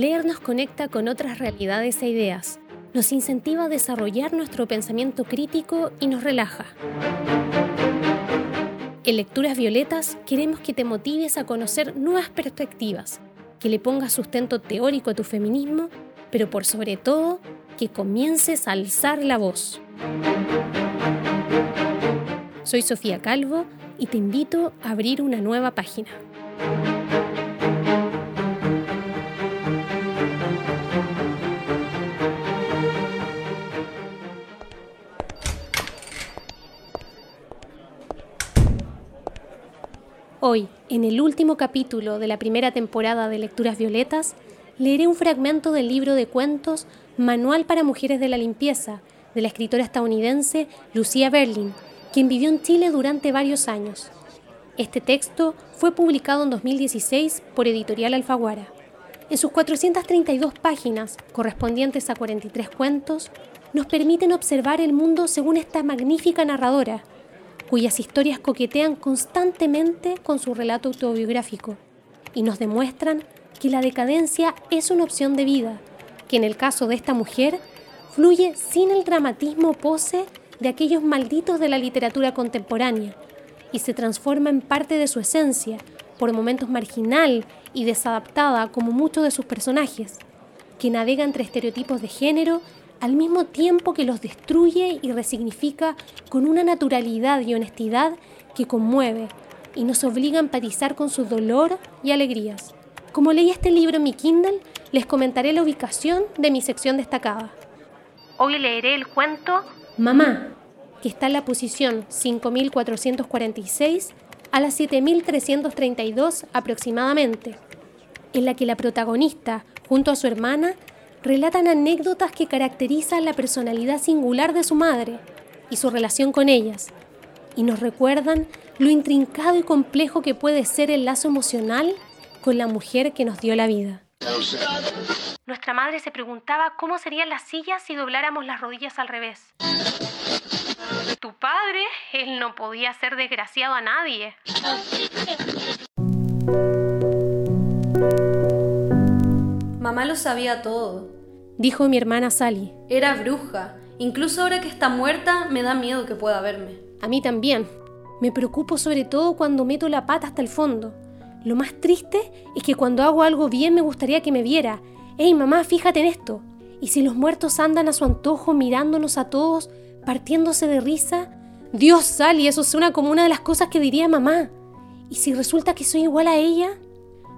Leer nos conecta con otras realidades e ideas, nos incentiva a desarrollar nuestro pensamiento crítico y nos relaja. En Lecturas Violetas queremos que te motives a conocer nuevas perspectivas, que le pongas sustento teórico a tu feminismo, pero por sobre todo, que comiences a alzar la voz. Soy Sofía Calvo y te invito a abrir una nueva página. Hoy, en el último capítulo de la primera temporada de Lecturas Violetas, leeré un fragmento del libro de cuentos Manual para Mujeres de la Limpieza, de la escritora estadounidense Lucía Berlin, quien vivió en Chile durante varios años. Este texto fue publicado en 2016 por Editorial Alfaguara. En sus 432 páginas, correspondientes a 43 cuentos, nos permiten observar el mundo según esta magnífica narradora, cuyas historias coquetean constantemente con su relato autobiográfico y nos demuestran que la decadencia es una opción de vida, que en el caso de esta mujer fluye sin el dramatismo pose de aquellos malditos de la literatura contemporánea y se transforma en parte de su esencia, por momentos marginal y desadaptada como muchos de sus personajes, que navega entre estereotipos de género al mismo tiempo que los destruye y resignifica con una naturalidad y honestidad que conmueve y nos obliga a empatizar con su dolor y alegrías. Como leí este libro en mi Kindle, les comentaré la ubicación de mi sección destacada. Hoy leeré el cuento Mamá, que está en la posición 5446 a las 7332 aproximadamente, en la que la protagonista, junto a su hermana, relatan anécdotas que caracterizan la personalidad singular de su madre y su relación con ellas, y nos recuerdan lo intrincado y complejo que puede ser el lazo emocional con la mujer que nos dio la vida. Nuestra madre se preguntaba cómo serían las sillas si dobláramos las rodillas al revés. Tu padre, él no podía ser desgraciado a nadie. Mamá lo sabía todo. Dijo mi hermana Sally. Era bruja. Incluso ahora que está muerta, me da miedo que pueda verme. A mí también. Me preocupo sobre todo cuando meto la pata hasta el fondo. Lo más triste es que cuando hago algo bien me gustaría que me viera. ¡Ey, mamá, fíjate en esto! Y si los muertos andan a su antojo mirándonos a todos, partiéndose de risa, Dios, Sally, eso suena como una de las cosas que diría mamá. ¿Y si resulta que soy igual a ella?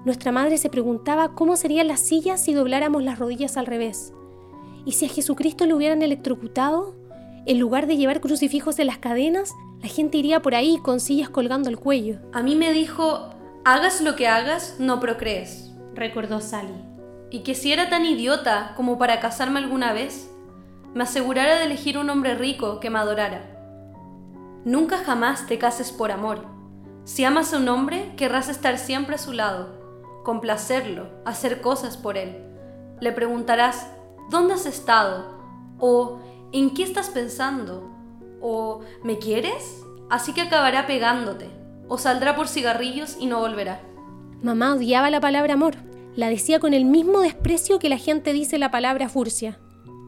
Nuestra madre se preguntaba cómo serían las sillas si dobláramos las rodillas al revés. ¿Y si a Jesucristo lo hubieran electrocutado? En lugar de llevar crucifijos en las cadenas, la gente iría por ahí con sillas colgando el cuello. A mí me dijo, hagas lo que hagas, no procrees, recordó Sally. Y que si era tan idiota como para casarme alguna vez, me asegurara de elegir un hombre rico que me adorara. Nunca jamás te cases por amor. Si amas a un hombre, querrás estar siempre a su lado complacerlo, hacer cosas por él. Le preguntarás, ¿dónde has estado? ¿O en qué estás pensando? ¿O ¿me quieres? Así que acabará pegándote, o saldrá por cigarrillos y no volverá. Mamá odiaba la palabra amor. La decía con el mismo desprecio que la gente dice la palabra furcia.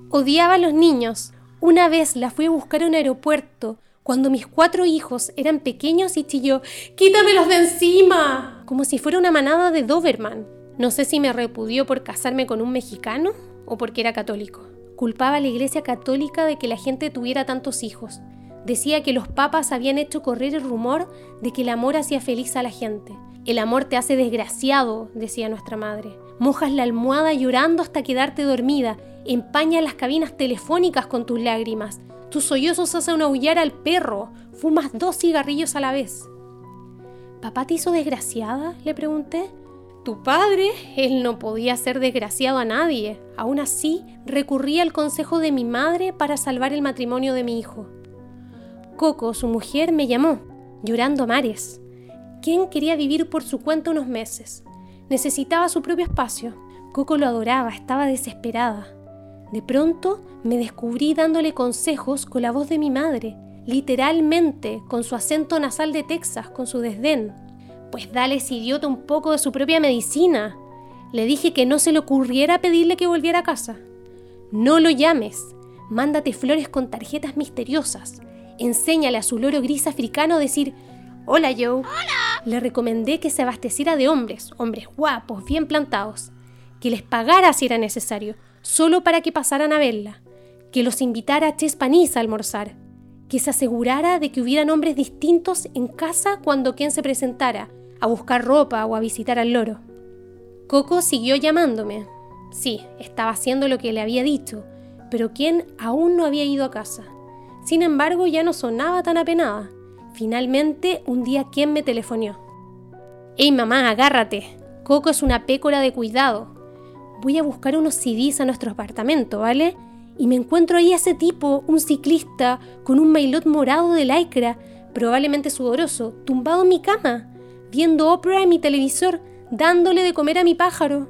Odiaba a los niños. Una vez la fui a buscar a un aeropuerto cuando mis cuatro hijos eran pequeños y chilló, ¡Quítamelos de encima! Como si fuera una manada de Doberman. No sé si me repudió por casarme con un mexicano o porque era católico. Culpaba a la iglesia católica de que la gente tuviera tantos hijos. Decía que los papas habían hecho correr el rumor de que el amor hacía feliz a la gente. El amor te hace desgraciado, decía nuestra madre. Mojas la almohada llorando hasta quedarte dormida. Empañas las cabinas telefónicas con tus lágrimas. Tus sollozos hacen aullar al perro. Fumas dos cigarrillos a la vez. ¿Papá te hizo desgraciada? le pregunté. Tu padre, él no podía ser desgraciado a nadie. Aún así, recurría al consejo de mi madre para salvar el matrimonio de mi hijo. Coco, su mujer, me llamó, llorando a mares. Ken quería vivir por su cuenta unos meses. Necesitaba su propio espacio. Coco lo adoraba, estaba desesperada. De pronto me descubrí dándole consejos con la voz de mi madre, literalmente, con su acento nasal de Texas, con su desdén. Pues dale ese idiota un poco de su propia medicina. Le dije que no se le ocurriera pedirle que volviera a casa. No lo llames. Mándate flores con tarjetas misteriosas. Enséñale a su loro gris africano a decir, Hola Joe. Hola. Le recomendé que se abasteciera de hombres, hombres guapos, bien plantados. Que les pagara si era necesario, solo para que pasaran a verla. Que los invitara a Chespanis a almorzar. Que se asegurara de que hubieran hombres distintos en casa cuando quien se presentara, a buscar ropa o a visitar al loro. Coco siguió llamándome. Sí, estaba haciendo lo que le había dicho, pero quien aún no había ido a casa. Sin embargo, ya no sonaba tan apenada. Finalmente, un día quien me telefonó. ¡Ey mamá, agárrate! Coco es una pécora de cuidado. Voy a buscar unos CDs a nuestro apartamento, ¿vale? Y me encuentro ahí a ese tipo, un ciclista, con un mailot morado de lycra, probablemente sudoroso, tumbado en mi cama, viendo ópera en mi televisor, dándole de comer a mi pájaro.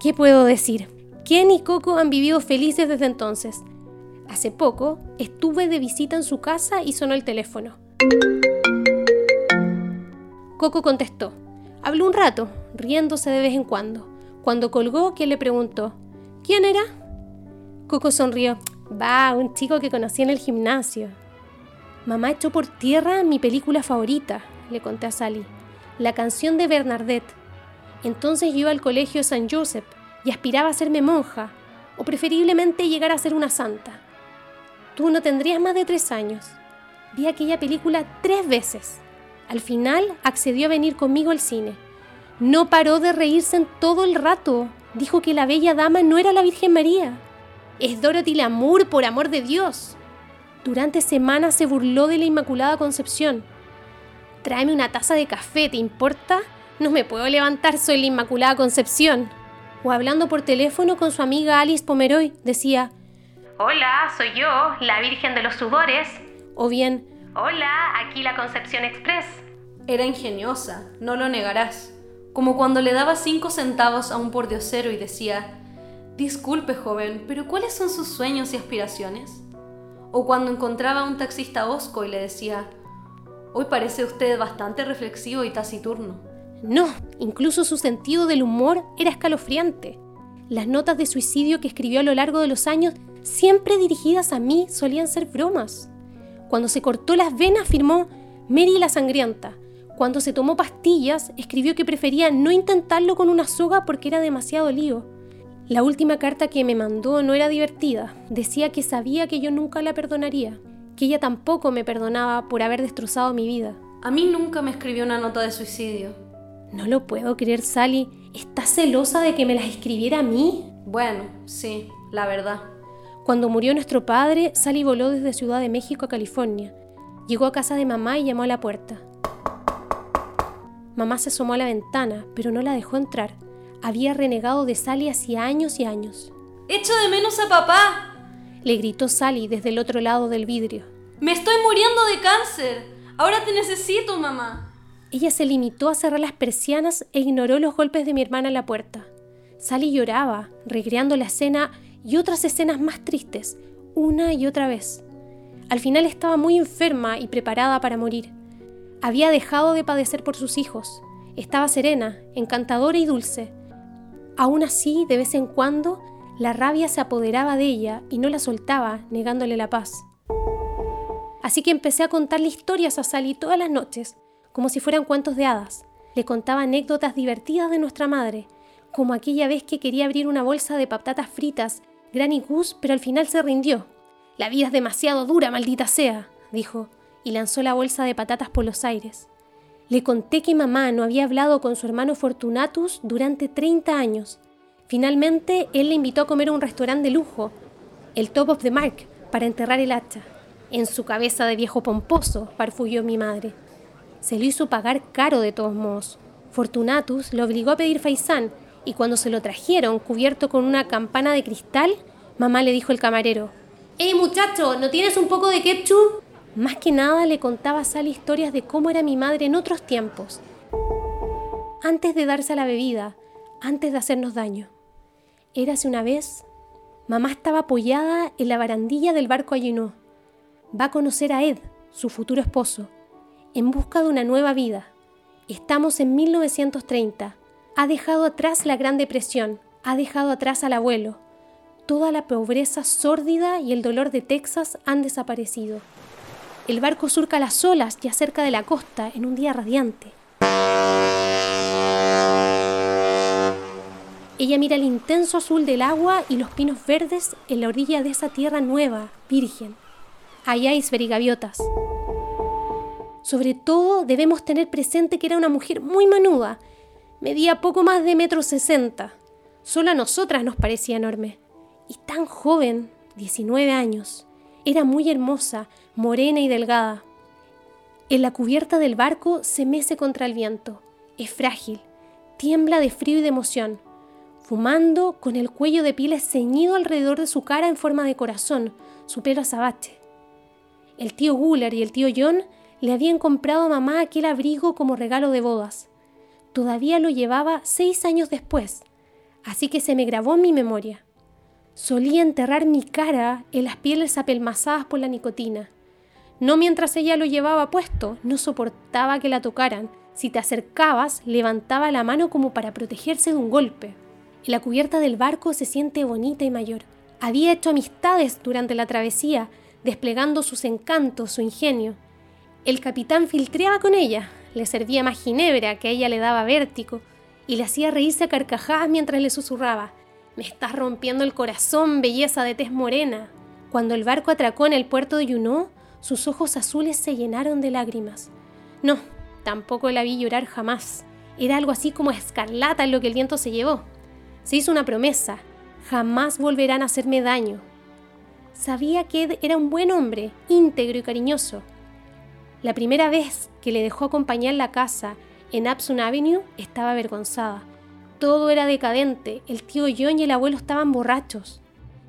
¿Qué puedo decir? Ken y Coco han vivido felices desde entonces. Hace poco estuve de visita en su casa y sonó el teléfono. Coco contestó. Habló un rato, riéndose de vez en cuando. Cuando colgó, quien le preguntó, ¿quién era? Coco sonrió. Va, un chico que conocí en el gimnasio. Mamá echó por tierra mi película favorita, le conté a Sally. La canción de Bernadette. Entonces yo iba al colegio San Joseph y aspiraba a serme monja, o preferiblemente llegar a ser una santa. Tú no tendrías más de tres años. Vi aquella película tres veces. Al final accedió a venir conmigo al cine. No paró de reírse en todo el rato. Dijo que la bella dama no era la Virgen María. Es Dorothy Lamour, por amor de Dios. Durante semanas se burló de la Inmaculada Concepción. Tráeme una taza de café, ¿te importa? No me puedo levantar, soy la Inmaculada Concepción. O hablando por teléfono con su amiga Alice Pomeroy, decía, Hola, soy yo, la Virgen de los Sudores. O bien, Hola, aquí la Concepción Express. Era ingeniosa, no lo negarás. Como cuando le daba cinco centavos a un pordiosero y decía, Disculpe, joven, pero ¿cuáles son sus sueños y aspiraciones? O cuando encontraba a un taxista osco y le decía, Hoy parece usted bastante reflexivo y taciturno. No, incluso su sentido del humor era escalofriante. Las notas de suicidio que escribió a lo largo de los años, siempre dirigidas a mí, solían ser bromas. Cuando se cortó las venas firmó Mary la sangrienta. Cuando se tomó pastillas, escribió que prefería no intentarlo con una soga porque era demasiado lío. La última carta que me mandó no era divertida. Decía que sabía que yo nunca la perdonaría, que ella tampoco me perdonaba por haber destrozado mi vida. A mí nunca me escribió una nota de suicidio. No lo puedo creer, Sally. ¿Estás celosa de que me las escribiera a mí? Bueno, sí, la verdad. Cuando murió nuestro padre, Sally voló desde Ciudad de México a California. Llegó a casa de mamá y llamó a la puerta. Mamá se asomó a la ventana, pero no la dejó entrar. Había renegado de Sally hacía años y años. ¡Echo de menos a papá! Le gritó Sally desde el otro lado del vidrio. ¡Me estoy muriendo de cáncer! Ahora te necesito, mamá. Ella se limitó a cerrar las persianas e ignoró los golpes de mi hermana en la puerta. Sally lloraba, recreando la escena y otras escenas más tristes, una y otra vez. Al final estaba muy enferma y preparada para morir. Había dejado de padecer por sus hijos. Estaba serena, encantadora y dulce. Aún así, de vez en cuando, la rabia se apoderaba de ella y no la soltaba, negándole la paz. Así que empecé a contarle historias a Sally todas las noches, como si fueran cuentos de hadas. Le contaba anécdotas divertidas de nuestra madre, como aquella vez que quería abrir una bolsa de patatas fritas, Granny Goose, pero al final se rindió. La vida es demasiado dura, maldita sea, dijo, y lanzó la bolsa de patatas por los aires. Le conté que mamá no había hablado con su hermano Fortunatus durante 30 años. Finalmente, él le invitó a comer a un restaurante de lujo, el Top of the Mark, para enterrar el hacha. En su cabeza de viejo pomposo, farfulló mi madre. Se lo hizo pagar caro de todos modos. Fortunatus lo obligó a pedir faisán y cuando se lo trajeron cubierto con una campana de cristal, mamá le dijo al camarero, ¡Ey muchacho, ¿no tienes un poco de ketchup? Más que nada le contaba a Sally historias de cómo era mi madre en otros tiempos, antes de darse a la bebida, antes de hacernos daño. Érase una vez, mamá estaba apoyada en la barandilla del barco Ayunó. Va a conocer a Ed, su futuro esposo, en busca de una nueva vida. Estamos en 1930, ha dejado atrás la Gran Depresión, ha dejado atrás al abuelo. Toda la pobreza sórdida y el dolor de Texas han desaparecido. El barco surca las olas ya cerca de la costa en un día radiante. Ella mira el intenso azul del agua y los pinos verdes en la orilla de esa tierra nueva, virgen. Hay iceberg y gaviotas. Sobre todo debemos tener presente que era una mujer muy manuda. Medía poco más de metro sesenta. Solo a nosotras nos parecía enorme. Y tan joven, 19 años. Era muy hermosa, morena y delgada. En la cubierta del barco se mece contra el viento. Es frágil, tiembla de frío y de emoción, fumando con el cuello de pieles ceñido alrededor de su cara en forma de corazón, su pelo azabache. El tío Guller y el tío John le habían comprado a mamá aquel abrigo como regalo de bodas. Todavía lo llevaba seis años después, así que se me grabó en mi memoria. Solía enterrar mi cara en las pieles apelmazadas por la nicotina. No mientras ella lo llevaba puesto, no soportaba que la tocaran. Si te acercabas, levantaba la mano como para protegerse de un golpe. En la cubierta del barco se siente bonita y mayor. Había hecho amistades durante la travesía, desplegando sus encantos, su ingenio. El capitán filtreaba con ella, le servía más ginebra que a ella le daba vértigo y le hacía reírse a carcajadas mientras le susurraba: Me estás rompiendo el corazón, belleza de tez morena. Cuando el barco atracó en el puerto de Juneau, sus ojos azules se llenaron de lágrimas. No, tampoco la vi llorar jamás. Era algo así como escarlata en lo que el viento se llevó. Se hizo una promesa: jamás volverán a hacerme daño. Sabía que Ed era un buen hombre, íntegro y cariñoso la primera vez que le dejó acompañar la casa en Absun Avenue estaba avergonzada. Todo era decadente, el tío John y el abuelo estaban borrachos.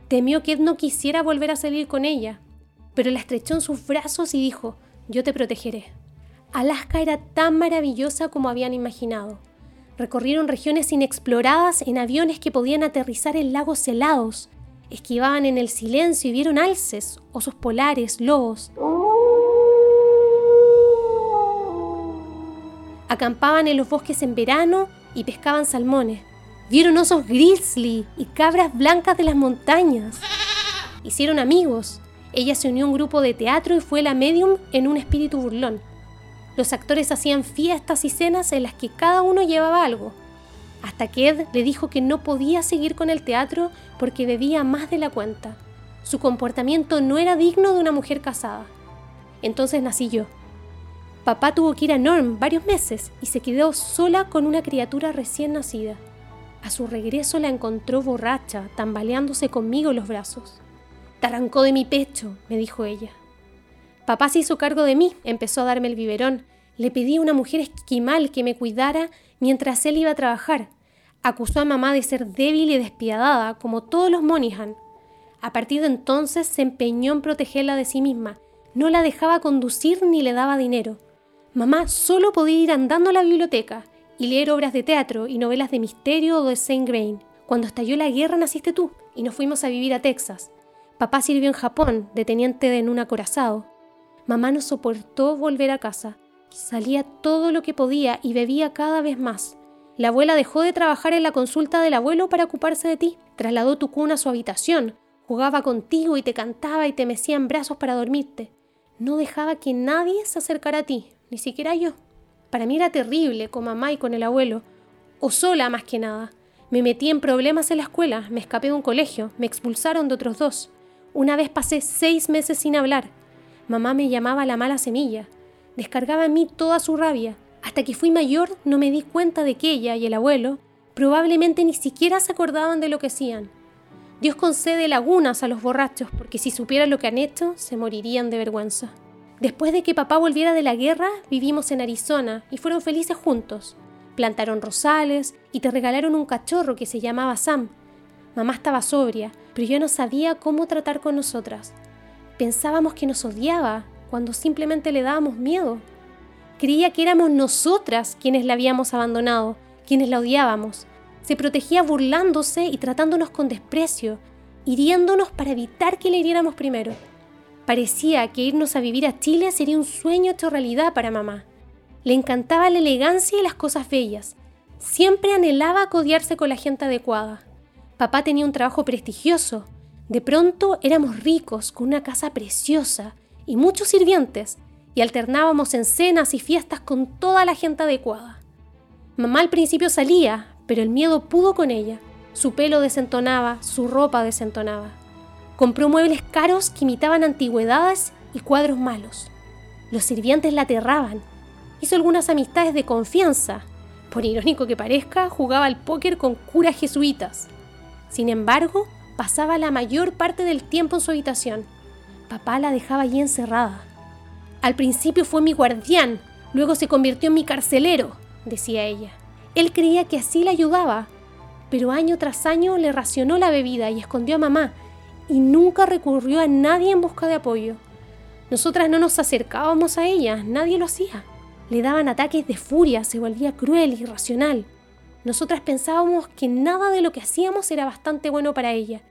Temió que Ed no quisiera volver a salir con ella, pero la estrechó en sus brazos y dijo, yo te protegeré. Alaska era tan maravillosa como habían imaginado. Recorrieron regiones inexploradas en aviones que podían aterrizar en lagos helados, esquivaban en el silencio y vieron alces, osos polares, lobos. Acampaban en los bosques en verano y pescaban salmones. Vieron osos grizzly y cabras blancas de las montañas. Hicieron amigos. Ella se unió a un grupo de teatro y fue la medium en un espíritu burlón. Los actores hacían fiestas y cenas en las que cada uno llevaba algo. Hasta que Ed le dijo que no podía seguir con el teatro porque bebía más de la cuenta. Su comportamiento no era digno de una mujer casada. Entonces nací yo. Papá tuvo que ir a Norm varios meses y se quedó sola con una criatura recién nacida. A su regreso la encontró borracha, tambaleándose conmigo en los brazos. Te arrancó de mi pecho, me dijo ella. Papá se hizo cargo de mí, empezó a darme el biberón. Le pedí a una mujer esquimal que me cuidara mientras él iba a trabajar. Acusó a mamá de ser débil y despiadada, como todos los Monihan. A partir de entonces se empeñó en protegerla de sí misma. No la dejaba conducir ni le daba dinero. Mamá solo podía ir andando a la biblioteca y leer obras de teatro y novelas de misterio o de Saint Grain. Cuando estalló la guerra naciste tú y nos fuimos a vivir a Texas. Papá sirvió en Japón, de teniente en un acorazado. Mamá no soportó volver a casa. Salía todo lo que podía y bebía cada vez más. La abuela dejó de trabajar en la consulta del abuelo para ocuparse de ti. Trasladó tu cuna a su habitación. Jugaba contigo y te cantaba y te mecía en brazos para dormirte. No dejaba que nadie se acercara a ti, ni siquiera yo. Para mí era terrible con mamá y con el abuelo, o sola más que nada. Me metí en problemas en la escuela, me escapé de un colegio, me expulsaron de otros dos. Una vez pasé seis meses sin hablar. Mamá me llamaba la mala semilla. Descargaba en mí toda su rabia. Hasta que fui mayor no me di cuenta de que ella y el abuelo probablemente ni siquiera se acordaban de lo que hacían. Dios concede lagunas a los borrachos porque si supieran lo que han hecho, se morirían de vergüenza. Después de que papá volviera de la guerra, vivimos en Arizona y fueron felices juntos. Plantaron rosales y te regalaron un cachorro que se llamaba Sam. Mamá estaba sobria, pero yo no sabía cómo tratar con nosotras. Pensábamos que nos odiaba cuando simplemente le dábamos miedo. Creía que éramos nosotras quienes la habíamos abandonado, quienes la odiábamos. Se protegía burlándose y tratándonos con desprecio, hiriéndonos para evitar que le hiriéramos primero. Parecía que irnos a vivir a Chile sería un sueño hecho realidad para mamá. Le encantaba la elegancia y las cosas bellas. siempre anhelaba codiarse con la gente adecuada. Papá tenía un trabajo prestigioso. De pronto éramos ricos, con una casa preciosa y muchos sirvientes, y alternábamos en cenas y fiestas con toda la gente adecuada. Mamá al principio salía, pero el miedo pudo con ella. Su pelo desentonaba, su ropa desentonaba. Compró muebles caros que imitaban antigüedades y cuadros malos. Los sirvientes la aterraban. Hizo algunas amistades de confianza. Por irónico que parezca, jugaba al póker con curas jesuitas. Sin embargo, pasaba la mayor parte del tiempo en su habitación. Papá la dejaba allí encerrada. Al principio fue mi guardián, luego se convirtió en mi carcelero, decía ella. Él creía que así la ayudaba, pero año tras año le racionó la bebida y escondió a mamá, y nunca recurrió a nadie en busca de apoyo. Nosotras no nos acercábamos a ella, nadie lo hacía. Le daban ataques de furia, se volvía cruel, irracional. Nosotras pensábamos que nada de lo que hacíamos era bastante bueno para ella.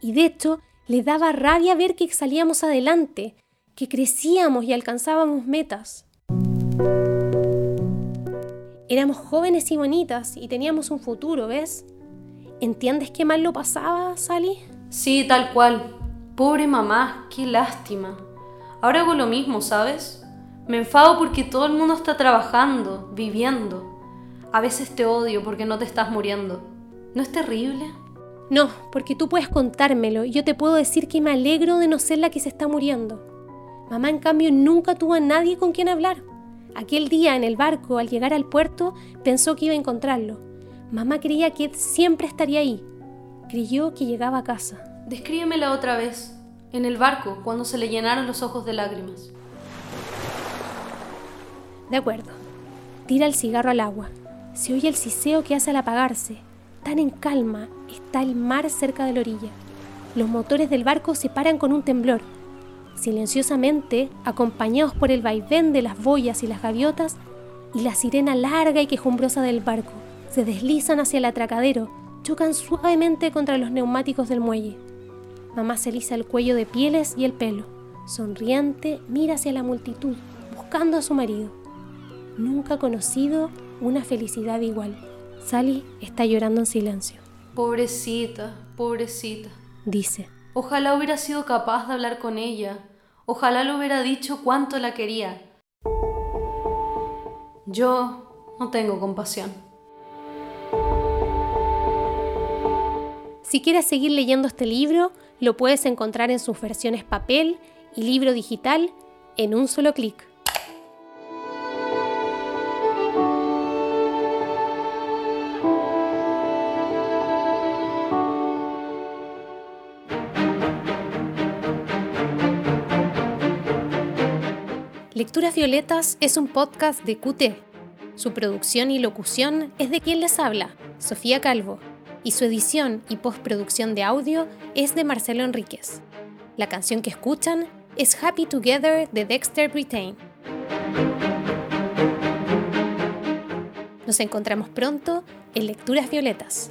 Y de hecho, le daba rabia ver que salíamos adelante, que crecíamos y alcanzábamos metas. Éramos jóvenes y bonitas y teníamos un futuro, ¿ves? ¿Entiendes qué mal lo pasaba, Sally? Sí, tal cual. Pobre mamá, qué lástima. Ahora hago lo mismo, ¿sabes? Me enfado porque todo el mundo está trabajando, viviendo. A veces te odio porque no te estás muriendo. ¿No es terrible? No, porque tú puedes contármelo y yo te puedo decir que me alegro de no ser la que se está muriendo. Mamá, en cambio, nunca tuvo a nadie con quien hablar. Aquel día en el barco, al llegar al puerto, pensó que iba a encontrarlo. Mamá creía que siempre estaría ahí. Creyó que llegaba a casa. Descríbemela otra vez. En el barco, cuando se le llenaron los ojos de lágrimas. De acuerdo. Tira el cigarro al agua. Se oye el siseo que hace al apagarse. Tan en calma está el mar cerca de la orilla. Los motores del barco se paran con un temblor. Silenciosamente, acompañados por el vaivén de las boyas y las gaviotas, y la sirena larga y quejumbrosa del barco, se deslizan hacia el atracadero, chocan suavemente contra los neumáticos del muelle. Mamá se lisa el cuello de pieles y el pelo. Sonriente, mira hacia la multitud, buscando a su marido. Nunca ha conocido una felicidad igual. Sally está llorando en silencio. Pobrecita, pobrecita, dice. Ojalá hubiera sido capaz de hablar con ella. Ojalá le hubiera dicho cuánto la quería. Yo no tengo compasión. Si quieres seguir leyendo este libro, lo puedes encontrar en sus versiones papel y libro digital en un solo clic. Lecturas Violetas es un podcast de QT. Su producción y locución es de quien les habla, Sofía Calvo, y su edición y postproducción de audio es de Marcelo Enríquez. La canción que escuchan es Happy Together de Dexter Britain. Nos encontramos pronto en Lecturas Violetas.